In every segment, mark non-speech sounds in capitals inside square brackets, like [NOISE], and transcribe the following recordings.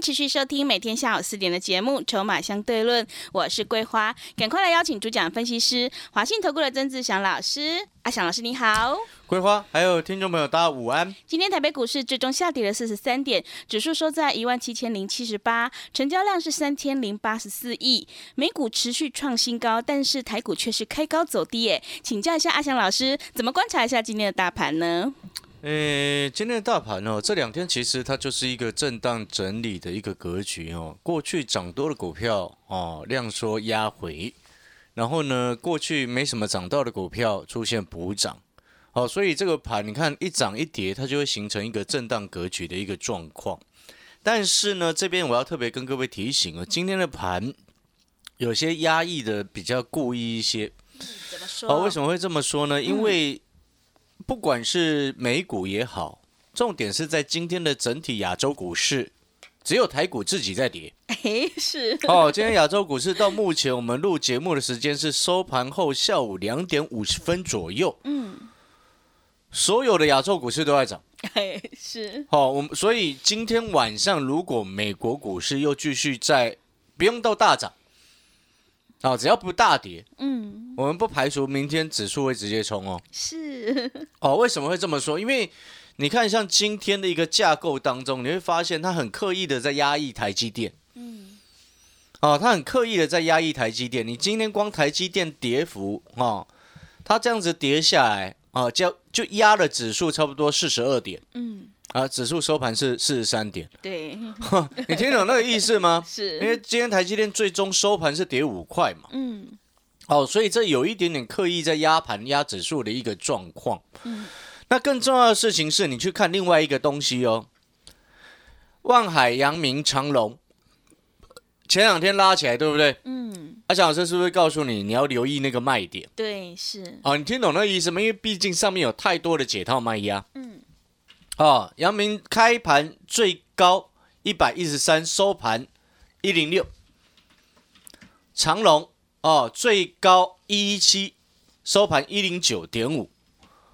持续收听每天下午四点的节目《筹码相对论》，我是桂花，赶快来邀请主讲分析师华信投顾的曾志祥老师。阿祥老师你好，桂花，还有听众朋友，大家午安。今天台北股市最终下跌了四十三点，指数收在一万七千零七十八，成交量是三千零八十四亿，美股持续创新高，但是台股却是开高走低。耶，请教一下阿祥老师，怎么观察一下今天的大盘呢？呃，今天的大盘哦，这两天其实它就是一个震荡整理的一个格局哦。过去涨多的股票哦，量缩压回，然后呢，过去没什么涨到的股票出现补涨，好，所以这个盘你看一涨一跌，它就会形成一个震荡格局的一个状况。但是呢，这边我要特别跟各位提醒啊，今天的盘有些压抑的比较故意一些。怎么说？哦，为什么会这么说呢？因为不管是美股也好，重点是在今天的整体亚洲股市，只有台股自己在跌。哎，是哦，今天亚洲股市到目前我们录节目的时间是收盘后下午两点五十分左右。嗯，所有的亚洲股市都在涨。哎，是好，我们所以今天晚上如果美国股市又继续在不用到大涨，啊，只要不大跌，嗯，我们不排除明天指数会直接冲哦。是哦，为什么会这么说？因为你看，像今天的一个架构当中，你会发现它很刻意的在压抑台积电。嗯，哦，它很刻意的在压抑台积电。你今天光台积电跌幅，哦，它这样子跌下来，啊，就就压了指数差不多四十二点。嗯，啊，指数收盘是四十三点。对，[LAUGHS] 你听懂那个意思吗？[LAUGHS] 是因为今天台积电最终收盘是跌五块嘛。嗯。哦，所以这有一点点刻意在压盘压指数的一个状况。嗯，那更重要的事情是你去看另外一个东西哦。万海、阳明、长隆，前两天拉起来，对不对？嗯。阿翔老师是不是告诉你你要留意那个卖点？对，是。哦，你听懂那个意思吗？因为毕竟上面有太多的解套卖压。嗯。哦，阳明开盘最高一百一十三，收盘一零六。长隆。哦，最高一一七，收盘一零九点五，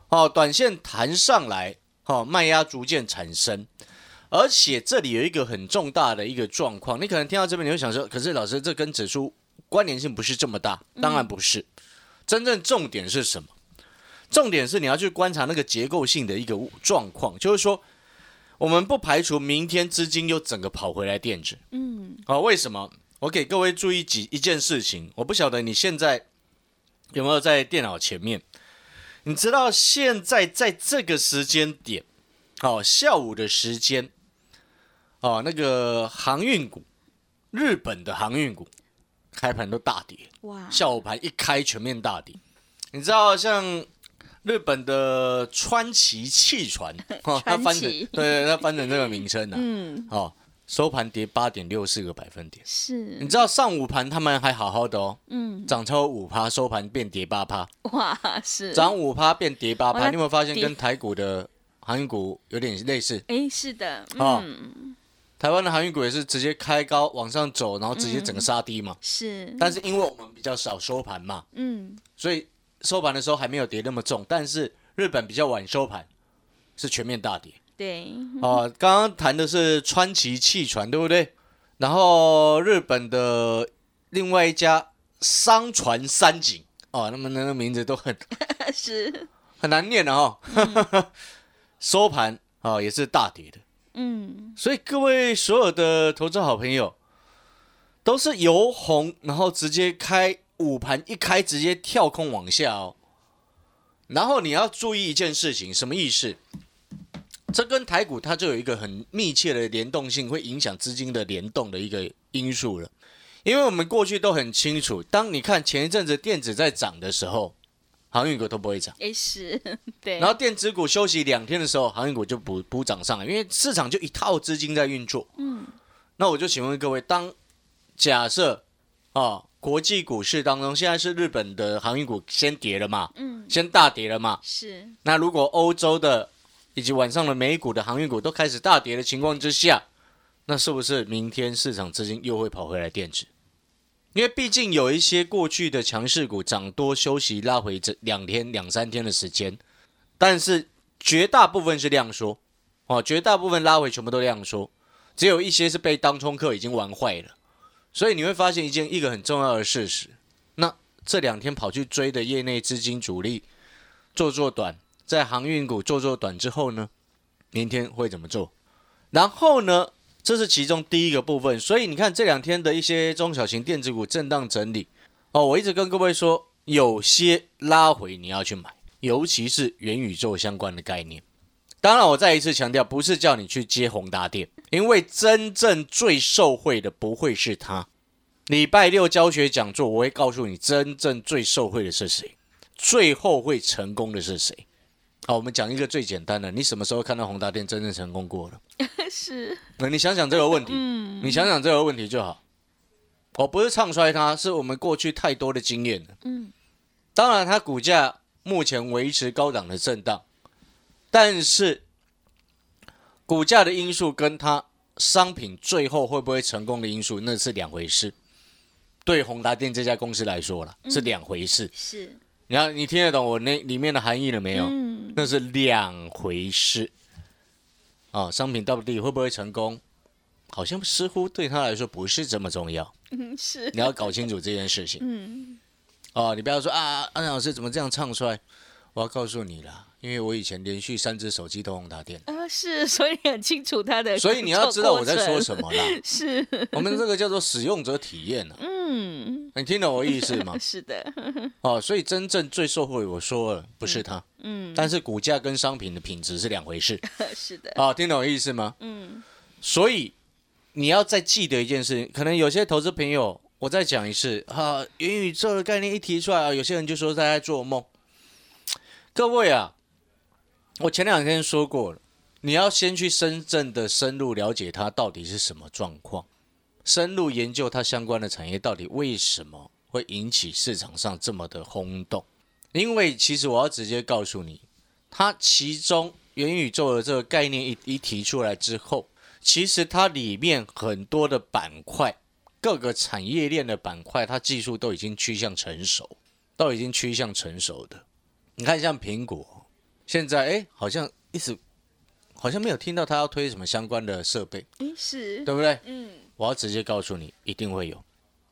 哦，短线弹上来，哦，卖压逐渐产生，而且这里有一个很重大的一个状况，你可能听到这边你会想说，可是老师这跟指数关联性不是这么大，当然不是，真正重点是什么？重点是你要去观察那个结构性的一个状况，就是说，我们不排除明天资金又整个跑回来垫子，嗯，好，为什么？我给各位注意几一件事情，我不晓得你现在有没有在电脑前面。你知道现在在这个时间点，哦，下午的时间，哦，那个航运股，日本的航运股开盘都大跌，哇！下午盘一开全面大跌。你知道像日本的川崎汽船，[LAUGHS] 它翻成对对，它翻成这个名称呢，[LAUGHS] 嗯，哦。收盘跌八点六四个百分点，是，你知道上午盘他们还好好的哦，嗯，涨超五趴，收盘变跌八趴，哇，是，涨五趴变跌八趴，你有没有发现跟台股的航运股有点类似？哎，是的，嗯，台湾的航运股也是直接开高往上走，然后直接整个杀低嘛，是，但是因为我们比较少收盘嘛，嗯，所以收盘的时候还没有跌那么重，但是日本比较晚收盘，是全面大跌。对，哦，刚刚谈的是川崎汽船，对不对？然后日本的另外一家商船三井，哦，那么那个名字都很 [LAUGHS] 是很难念的哦。[LAUGHS] 收盘啊也是大跌的，嗯，所以各位所有的投资好朋友都是由红，然后直接开午盘一开直接跳空往下哦。然后你要注意一件事情，什么意思？这跟台股它就有一个很密切的联动性，会影响资金的联动的一个因素了。因为我们过去都很清楚，当你看前一阵子电子在涨的时候，航运股都不会涨。哎，是 [LAUGHS] 对。然后电子股休息两天的时候，航运股就补补涨上来，因为市场就一套资金在运作。嗯。那我就请问各位，当假设啊，国际股市当中现在是日本的航运股先跌了嘛，嗯，先大跌了嘛。是，那如果欧洲的以及晚上的美股的航运股都开始大跌的情况之下，那是不是明天市场资金又会跑回来电子？因为毕竟有一些过去的强势股涨多休息拉回这两天两三天的时间，但是绝大部分是量缩，哦，绝大部分拉回全部都量缩，只有一些是被当冲客已经玩坏了。所以你会发现一件一个很重要的事实，那这两天跑去追的业内资金主力做做短，在航运股做做短之后呢，明天会怎么做？然后呢？这是其中第一个部分，所以你看这两天的一些中小型电子股震荡整理哦，我一直跟各位说，有些拉回你要去买，尤其是元宇宙相关的概念。当然，我再一次强调，不是叫你去接宏达电，因为真正最受惠的不会是他。礼拜六教学讲座，我会告诉你，真正最受惠的是谁，最后会成功的是谁。好，我们讲一个最简单的，你什么时候看到宏达电真正成功过了？[LAUGHS] 是，那你想想这个问题，嗯，你想想这个问题就好。我不是唱衰它，是我们过去太多的经验了，嗯。当然，它股价目前维持高档的震荡，但是股价的因素跟它商品最后会不会成功的因素，那是两回事。对宏达电这家公司来说了，是两回事。是。你要你听得懂我那里面的含义了没有？嗯，那是两回事。啊，商品到底会不会成功？好像似乎对他来说不是这么重要。嗯，是。你要搞清楚这件事情。嗯。哦，你不要说啊，安老师怎么这样唱出来？我要告诉你啦，因为我以前连续三只手机都用它电。啊，是，[LAUGHS] 所以很清楚它的。所以你要知道我在说什么 [LAUGHS] 啦。是。我们这个叫做使用者体验呢。嗯。你听懂我意思吗？[LAUGHS] 是的。哦，所以真正最受惠，我说了，不是它。嗯。但是股价跟商品的品质是两回事。是的。哦，听懂我意思吗？嗯。所以你要再记得一件事情，可能有些投资朋友，我再讲一次啊，元宇宙的概念一提出来啊，有些人就说他在做梦。各位啊，我前两天说过了，你要先去深圳的深入了解它到底是什么状况，深入研究它相关的产业到底为什么会引起市场上这么的轰动。因为其实我要直接告诉你，它其中元宇宙的这个概念一一提出来之后，其实它里面很多的板块，各个产业链的板块，它技术都已经趋向成熟，都已经趋向成熟的。你看，像苹果，现在哎，好像一直好像没有听到他要推什么相关的设备，嗯，是对不对？嗯，我要直接告诉你，一定会有。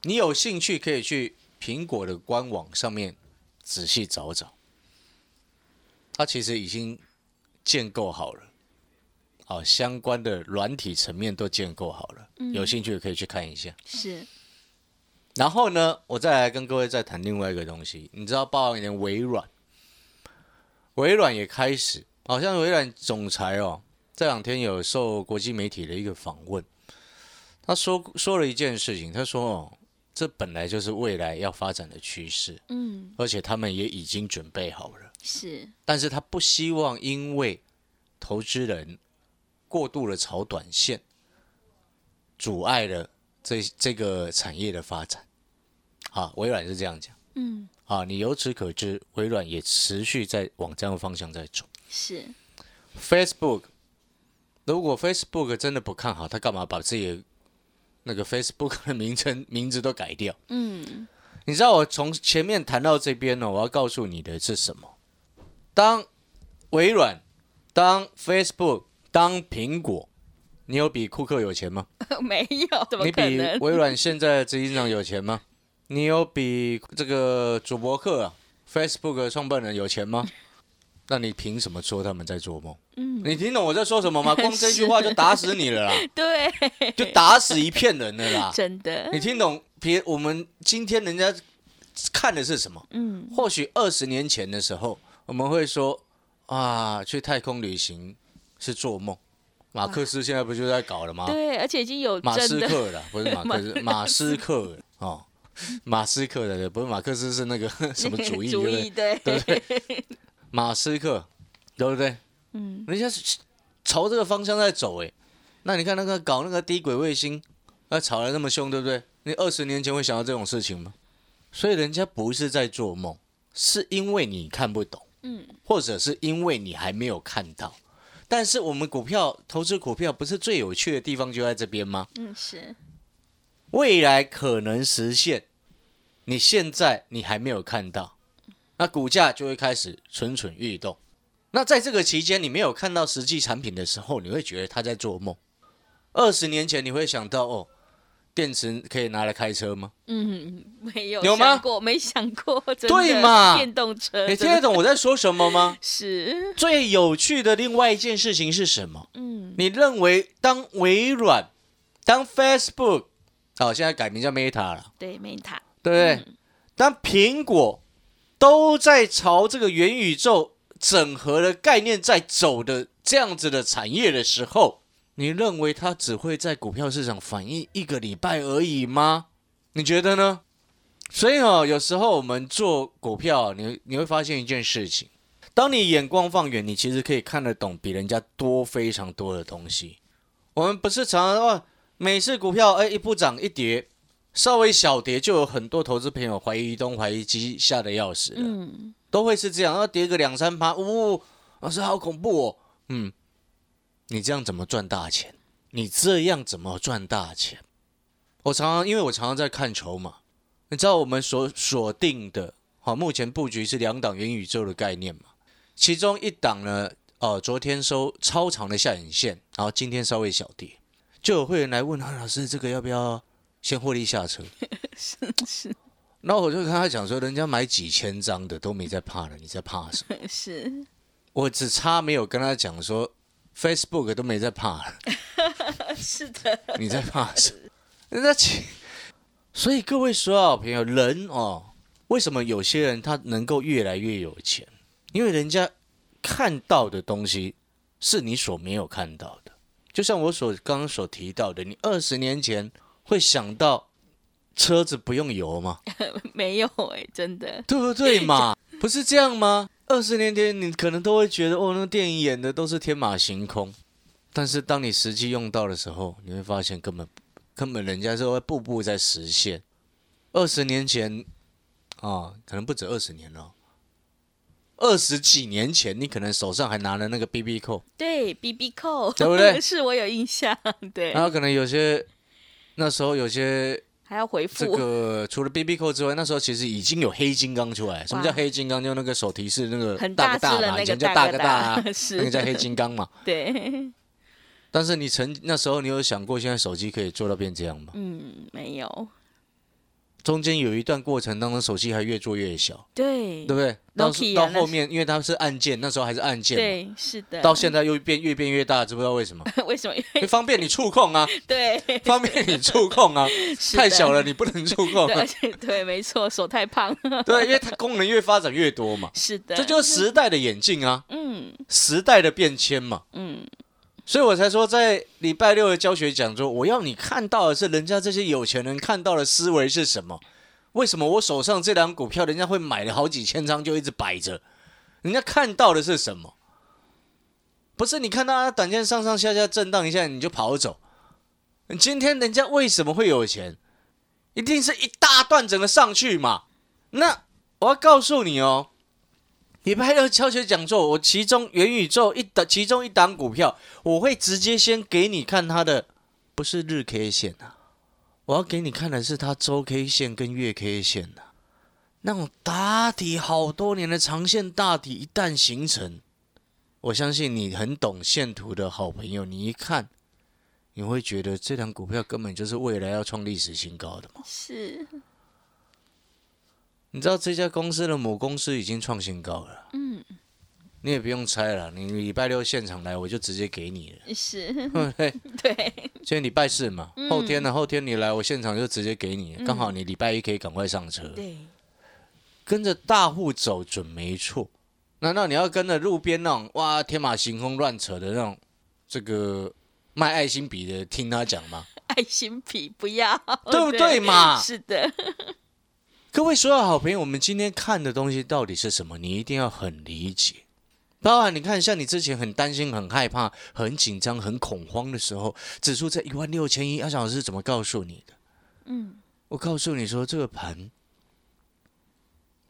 你有兴趣可以去苹果的官网上面仔细找找，它其实已经建构好了，哦，相关的软体层面都建构好了，有兴趣可以去看一下。是。然后呢，我再来跟各位再谈另外一个东西，你知道，包含连微软。微软也开始，好像微软总裁哦，这两天有受国际媒体的一个访问，他说说了一件事情，他说哦，这本来就是未来要发展的趋势，嗯，而且他们也已经准备好了，是，但是他不希望因为投资人过度的炒短线，阻碍了这这个产业的发展，啊，微软是这样讲，嗯。啊，你由此可知，微软也持续在往这样的方向在走。是，Facebook，如果 Facebook 真的不看好，他干嘛把自己那个 Facebook 的名称名字都改掉？嗯，你知道我从前面谈到这边呢，我要告诉你的是什么？当微软、当 Facebook、当苹果，你有比库克有钱吗？[LAUGHS] 没有，怎么你比微软现在的执行长有钱吗？你有比这个主博客、Facebook 创办人有钱吗？[LAUGHS] 那你凭什么说他们在做梦？嗯，你听懂我在说什么吗？[LAUGHS] 光这句话就打死你了啦！[LAUGHS] 对，就打死一片人了啦！真的，你听懂？别，我们今天人家看的是什么？嗯，或许二十年前的时候，我们会说啊，去太空旅行是做梦。马克思现在不就在搞了吗？对，而且已经有马斯克了，不是马克思，马斯克哦。[LAUGHS] 马斯克的不是马克思是那个 [LAUGHS] 什么主义 [LAUGHS] 主义对？对？马斯克对不对？嗯，人家是朝这个方向在走哎。那你看那个搞那个低轨卫星那吵得那么凶，对不对？你二十年前会想到这种事情吗？所以人家不是在做梦，是因为你看不懂，嗯，或者是因为你还没有看到。但是我们股票投资股票不是最有趣的地方就在这边吗？嗯，是未来可能实现，你现在你还没有看到，那股价就会开始蠢蠢欲动。那在这个期间，你没有看到实际产品的时候，你会觉得他在做梦。二十年前你会想到哦，电池可以拿来开车吗？嗯，没有有吗想过，没想过，对嘛电动车，你听得懂我在说什么吗？[LAUGHS] 是，最有趣的另外一件事情是什么？嗯，你认为当微软、当 Facebook，好、现在改名叫 Meta 了，对，Meta，对不对？当苹果都在朝这个元宇宙整合的概念在走的这样子的产业的时候，你认为它只会在股票市场反映一个礼拜而已吗？你觉得呢？所以哦，有时候我们做股票，你你会发现一件事情：当你眼光放远，你其实可以看得懂比人家多非常多的东西。我们不是常常说，每次股票哎一不涨一跌，稍微小跌，就有很多投资朋友怀疑东怀疑西，吓得要死了。嗯，都会是这样，要跌个两三趴，呜、老师好恐怖哦。嗯，你这样怎么赚大钱？你这样怎么赚大钱？我常常因为我常常在看筹码，你知道我们所锁定的，好，目前布局是两档元宇宙的概念嘛？其中一档呢，呃，昨天收超长的下影线，然后今天稍微小跌，就有会员来问他，老师这个要不要先获利下车？[LAUGHS] 是是然后我就跟他讲说，人家买几千张的都没在怕了，你在怕什么？[LAUGHS] 是，我只差没有跟他讲说，Facebook 都没在怕了，[LAUGHS] 是的，你在怕什么？那其所以各位所有好朋友，人哦，为什么有些人他能够越来越有钱？因为人家看到的东西是你所没有看到的。就像我所刚刚所提到的，你二十年前会想到车子不用油吗？[LAUGHS] 没有哎，真的，对不对嘛？[LAUGHS] 不是这样吗？二十年前你可能都会觉得，哦，那电影演的都是天马行空，但是当你实际用到的时候，你会发现根本根本人家是会步步在实现。二十年前啊，可能不止二十年了，二十几年前，你可能手上还拿了那个 BB 扣，对，B B 扣，对不对 [LAUGHS] 是我有印象，对，然后可能有些那时候有些还要回复这，个除了 BB 扣之外，那时候其实已经有黑金刚出来。什么叫黑金刚？就那个手提式那个很大大只的个大嘛，以前叫大哥大 [LAUGHS] 是那个叫黑金刚嘛。[LAUGHS] 对，但是你曾那时候你有想过，现在手机可以做到变这样吗？嗯，没有，中间有一段过程当中，手机还越做越小，对，对不对？到到后面，因为它是按键，那时候还是按键嘛，对，是的，到现在又变越变越大，知不知道为什么？[LAUGHS] 为什么？因为方便你触控啊，[LAUGHS] 对，方便你触控啊，[LAUGHS] 太小了你不能触控而。且对，没错，手太胖，对，因为它功能越发展越多嘛，是的，这就是时代的演进啊。嗯。时代的变迁嘛，嗯，所以我才说在礼拜六的教学讲座，我要你看到的是人家这些有钱人看到的思维是什么？为什么我手上这两股票人家会买了好几千张就一直摆着？人家看到的是什么？不是你看到它短线上上下下震荡一下你就跑走。今天人家为什么会有钱？一定是一大段整个上去嘛。那我要告诉你哦，礼拜六教学讲座，我其中元宇宙一档，其中一档股票，我会直接先给你看它的，不是日 K 线啊，我要给你看的是它周 K 线跟月 K 线啊，那种打底好多年的长线大底一旦形成，我相信你很懂线图的好朋友，你一看，你会觉得这档股票根本就是未来要创历史新高的嘛。是，你知道这家公司的母公司已经创新高了，嗯，你也不用猜了，你礼拜六现场来，我就直接给你了，是，[LAUGHS] 对对？[LAUGHS] 今天礼拜四嘛，嗯。后天呢？后天你来，我现场就直接给你，刚好你礼拜一可以赶快上车，对，跟着大户走准没错。难道你要跟着路边那种哇天马行空乱扯的那种这个卖爱心笔的听他讲吗？[LAUGHS] 爱心笔不要，对不对嘛？是的，各位所有好朋友，我们今天看的东西到底是什么？你一定要很理解。当然，你看，像你之前很担心、很害怕、很紧张、很恐慌的时候，指数在一万六千一，阿翔老师怎么告诉你的？嗯，我告诉你说，这个盘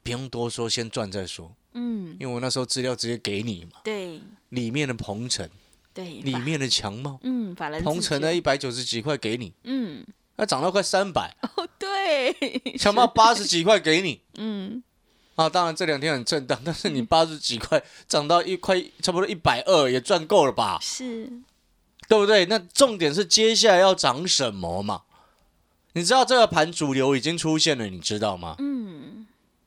不用多说，先赚再说。嗯，因为我那时候资料直接给你嘛，对里面的鹏程，对，里面的强茂，嗯，鹏程的的一百九十几块给你，嗯，那涨到快三百，[LAUGHS] 哦对，强茂八十几块给你。[LAUGHS] 嗯，啊，当然这两天很震荡，但是你八十几块涨到一块，差不多一百二，也赚够了吧？是，对不对？那重点是接下来要涨什么嘛？你知道这个盘主流已经出现了，你知道吗？嗯，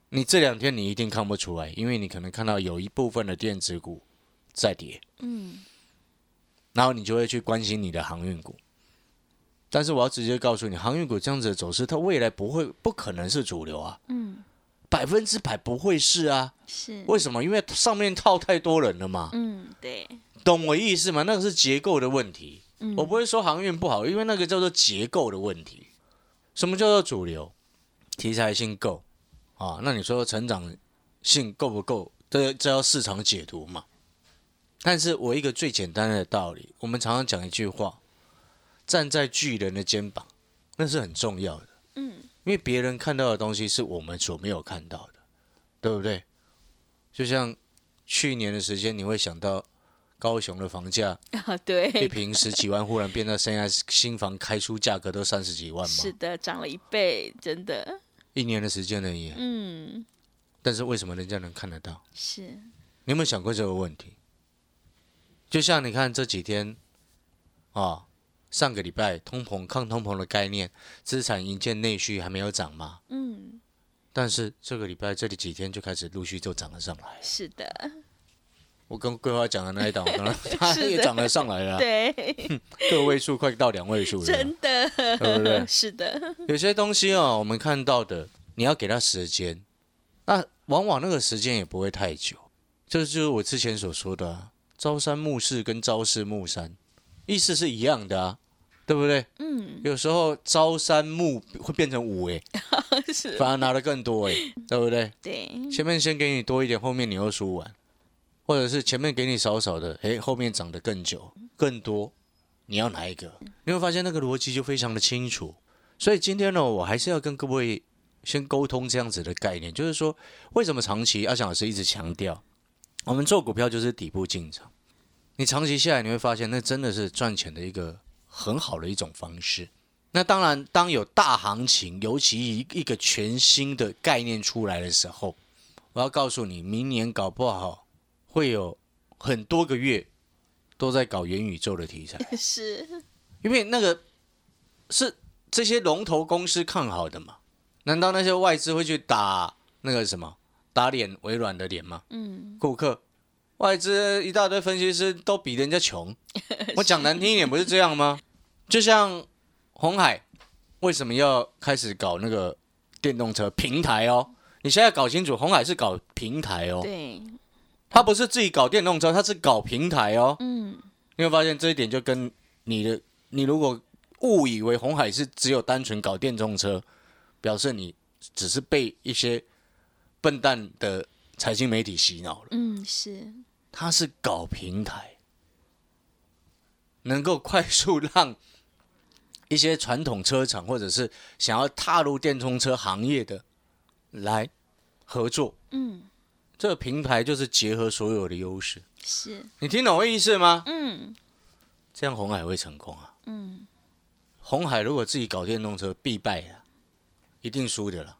你这两天你一定看不出来，因为你可能看到有一部分的电子股在跌，嗯，然后你就会去关心你的航运股。但是我要直接告诉你，航运股这样子的走势，它未来不会、不可能是主流啊，嗯，百分之百不会是啊。是，为什么？因为上面套太多人了嘛，嗯，对，懂我意思吗？那个是结构的问题。嗯，我不会说航运不好，因为那个叫做结构的问题。什么叫做主流？题材性够啊？那你说成长性够不够？这这要市场解读嘛。但是我一个最简单的道理，我们常常讲一句话：站在巨人的肩膀，那是很重要的。嗯，因为别人看到的东西是我们所没有看到的，对不对？就像去年的时间，你会想到高雄的房价啊，一对，平十几万，忽然变到现在新房开出价格都三十几万吗，是的，涨了一倍，真的，一年的时间而已。嗯，但是为什么人家能看得到？是，你有没有想过这个问题？就像你看这几天啊，上个礼拜通膨抗通膨的概念，资产营建内需还没有涨嘛，嗯，但是这个礼拜这里几天就开始陆续就涨了上来。是的，我跟桂花讲的那一档，可能 [LAUGHS] 它也涨了上来了。啊，对，[LAUGHS] 个位数快到两位数了。真的，对不对？[LAUGHS] 是的，有些东西哦，我们看到的，你要给它时间，那往往那个时间也不会太久。这就是我之前所说的、啊，朝三暮四跟朝四暮三，意思是一样的啊，对不对？嗯，有时候朝三暮会变成五诶，[LAUGHS] 是，反而拿的更多诶，对不对？[LAUGHS] 对，前面先给你多一点，后面你又输完，或者是前面给你少少的，诶，后面涨得更久、更多，你要哪一个？你会发现那个逻辑就非常的清楚。所以今天呢，我还是要跟各位先沟通这样子的概念，就是说，为什么长期阿翔老师一直强调，我们做股票就是底部进场，你长期下来你会发现，那真的是赚钱的一个很好的一种方式。那当然，当有大行情，尤其一一个全新的概念出来的时候，我要告诉你，明年搞不好会有很多个月都在搞元宇宙的题材，[LAUGHS] 是，因为那个是这些龙头公司看好的嘛。难道那些外资会去打那个什么打脸微软的脸吗？嗯，顾客外资一大堆分析师都比人家穷，[LAUGHS] 我讲难听一点，不是这样吗？就像红海为什么要开始搞那个电动车平台哦？你现在搞清楚，红海是搞平台哦，对，他不是自己搞电动车，他是搞平台哦。嗯，你会发现这一点就跟你的，你如果误以为红海是只有单纯搞电动车，表示你只是被一些笨蛋的财经媒体洗脑了。嗯，是，他是搞平台，能够快速让一些传统车厂或者是想要踏入电动车行业的来合作。嗯，这个平台就是结合所有的优势。是，你听懂我意思吗？嗯，这样红海会成功啊！嗯，红海如果自己搞电动车，必败的，一定输的了。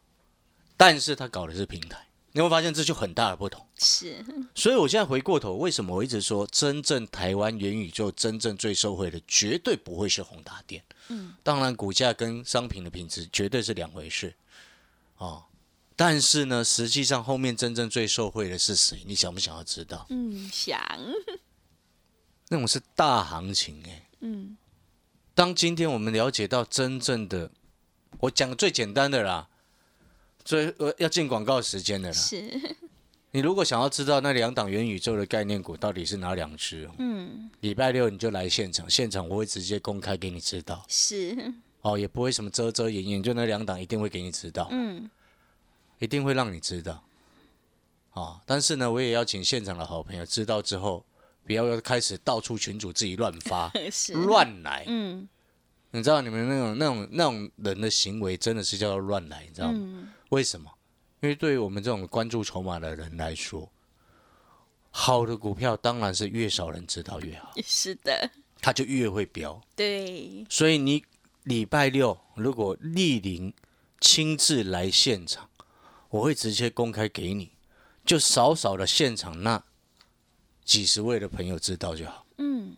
但是他搞的是平台，你会发现这就很大的不同。是，所以我现在回过头，为什么我一直说，真正台湾元宇宙真正最受惠的，绝对不会是宏达电。嗯，当然股价跟商品的品质绝对是两回事。哦，但是呢，实际上后面真正最受惠的是谁？你想不想要知道？嗯，想，那种是大行情哎、嗯，当今天我们了解到真正的，我讲最简单的啦，最呃要进广告时间的啦。是，你如果想要知道那两档元宇宙的概念股到底是哪两只，嗯，礼拜六你就来现场，现场我会直接公开给你知道，是，哦，也不会什么遮遮掩掩，就那两档一定会给你知道，嗯，一定会让你知道。啊，但是呢，我也要请现场的好朋友知道之后，不要又开始到处群主自己乱发 [LAUGHS] 乱来。嗯。你知道你们那种那种那种人的行为真的是叫做乱来，你知道吗？嗯为什么？因为对于我们这种关注筹码的人来说，好的股票当然是越少人知道越好，[LAUGHS] 是的，它就越会飙。对，所以你礼拜六如果莅临亲自来现场，我会直接公开给你，就少少的现场那几十位的朋友知道就好，嗯。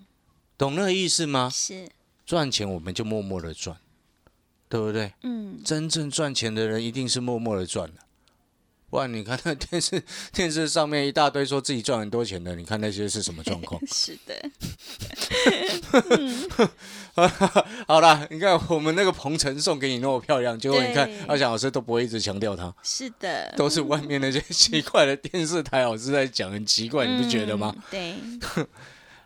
懂那个意思吗？是，赚钱我们就默默的赚，对不对？嗯真正赚钱的人一定是默默的赚的，不然你看那电视 [LAUGHS] 电视上面一大堆说自己赚很多钱的，你看那些是什么状况？[LAUGHS] 是的，[LAUGHS] 好了，你看我们那个鹏程送给你那么漂亮，结果你看阿翔老师都不会一直强调他，是的，都是外面那些奇怪的电视台老师在讲，很奇怪，你不觉得吗？嗯？对，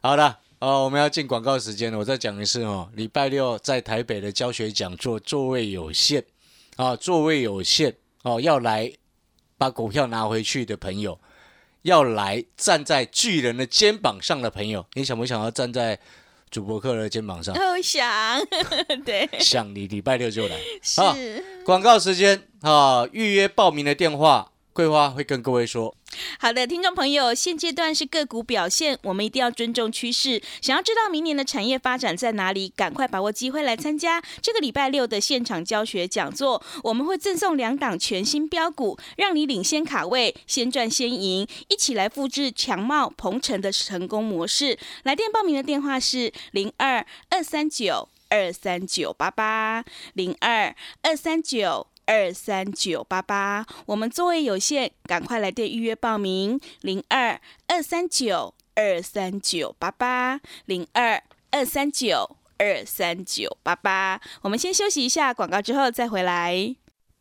好了。哦，我们要进广告时间了，我再讲一次哦。礼拜六在台北的教学讲座座位有限，啊，座位有限哦，要来把股票拿回去的朋友，要来站在巨人的肩膀上的朋友，你想不想要站在主播客的肩膀上？我想，[LAUGHS] 对，想你礼拜六就来。好是。广告时间啊，预约报名的电话，桂花会跟各位说。好的，听众朋友，现阶段是个股表现，我们一定要尊重趋势。想要知道明年的产业发展在哪里，赶快把握机会来参加这个礼拜六的现场教学讲座。我们会赠送两档全新标股，让你领先卡位，先赚先赢，一起来复制强茂、鹏程的成功模式。来电报名的电话是零二二三九二三九八八零二二三九。二三九八八，我们座位有限，赶快来电预约报名，零二二三九二三九八八，零二二三九二三九八八。我们先休息一下广告，之后再回来。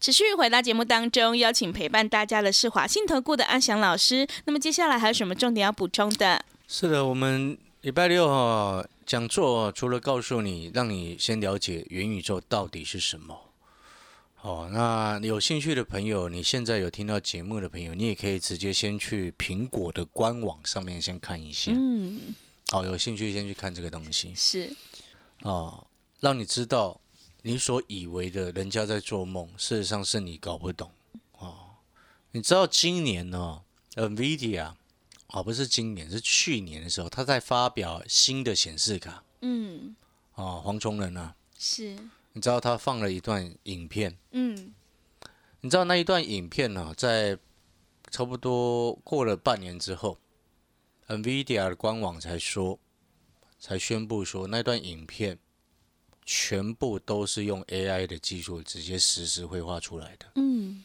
持续回到节目当中，邀请陪伴大家的是华信投顾的阿翔老师。那么接下来还有什么重点要补充的？是的，我们礼拜六哈讲座除了告诉你，让你先了解元宇宙到底是什么。哦，那有兴趣的朋友，你现在有听到节目的朋友，你也可以直接先去苹果的官网上面先看一下。嗯，哦，有兴趣先去看这个东西。是，哦，让你知道你所以为的人家在做梦，事实上是你搞不懂。哦，你知道今年呢，NVIDIA 哦，不是今年，是去年的时候，他在发表新的显示卡。嗯，哦，黄崇仁啊，是，你知道他放了一段影片，嗯，你知道那一段影片呢、在差不多过了半年之后，NVIDIA 的官网才说，才宣布说那段影片全部都是用 AI 的技术直接实时绘画出来的。嗯，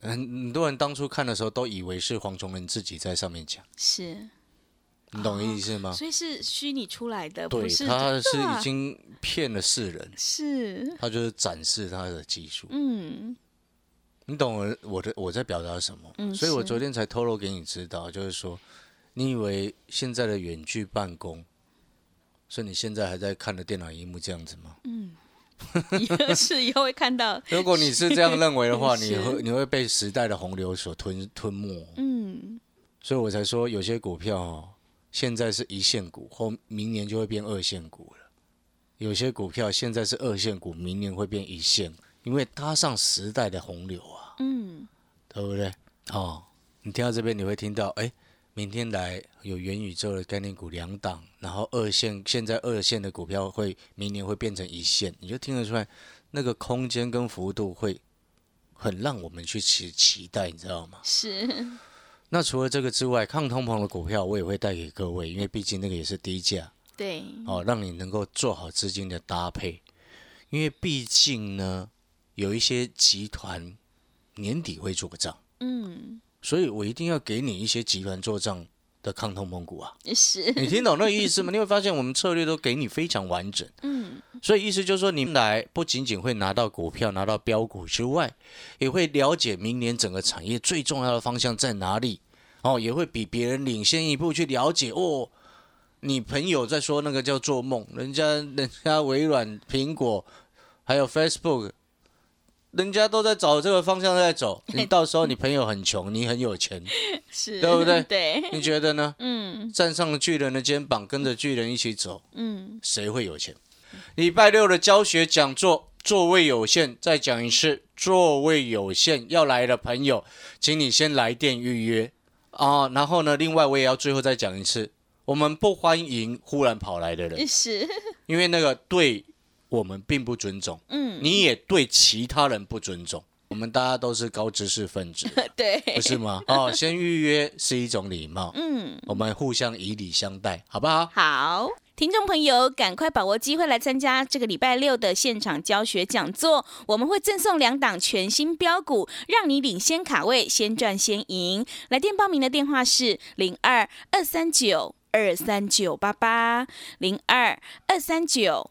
很很多人当初看的时候都以为是黄崇仁自己在上面讲，是，你懂意思吗？所以是虚拟出来的，对不，是他是已经骗了世人，是，他就是展示他的技术。嗯，你懂我我的我在表达什么？嗯所以我昨天才透露给你知道，就是说，你以为现在的远距办公，是你现在还在看着电脑荧幕这样子吗？以后是以后会看到，[LAUGHS] 如果你是这样认为的话，[LAUGHS] 你会你会被时代的洪流所吞吞没。嗯，所以我才说，有些股票哦，现在是一线股，后明年就会变二线股了。有些股票现在是二线股，明年会变一线，因为搭上时代的洪流啊。嗯，对不对？哦，你听到这边你会听到，哎，明天来有元宇宙的概念股两档，然后二线现在二线的股票会明年会变成一线，你就听得出来那个空间跟幅度会很让我们去期期待，你知道吗？是，那除了这个之外，抗通膨的股票我也会带给各位，因为毕竟那个也是低价。对，哦，让你能够做好资金的搭配，因为毕竟呢，有一些集团年底会做个账。嗯，所以我一定要给你一些集团做账的抗通膨股啊。是，你听懂那个意思吗？你会发现我们策略都给你非常完整。嗯，所以意思就是说，你们来不仅仅会拿到股票、拿到标股之外，也会了解明年整个产业最重要的方向在哪里。哦，也会比别人领先一步去了解哦。你朋友在说那个叫做梦，人家人家微软、苹果还有 Facebook，人家都在找这个方向在走。[LAUGHS] 你到时候你朋友很穷，你很有钱，[LAUGHS] 是，对不对 [LAUGHS] 对，你觉得呢？嗯站上了巨人的肩膀，跟着巨人一起走，嗯，谁会有钱？礼拜六的教学讲座座位有限，再讲一次，座位有限，要来的朋友，请你先来电预约啊。然后呢，另外我也要最后再讲一次，我们不欢迎忽然跑来的人，是，因为那个对我们并不尊重，嗯，你也对其他人不尊重。我们大家都是高知识分子，[LAUGHS] 对，不是吗？[LAUGHS] 哦，先预约是一种礼貌，嗯，我们互相以礼相待，好不好？好。听众朋友，赶快把握机会来参加这个礼拜六的现场教学讲座。我们会赠送两档全新标股，让你领先卡位，先赚先赢。来电报名的电话是零二二三九二三九八八零二二三九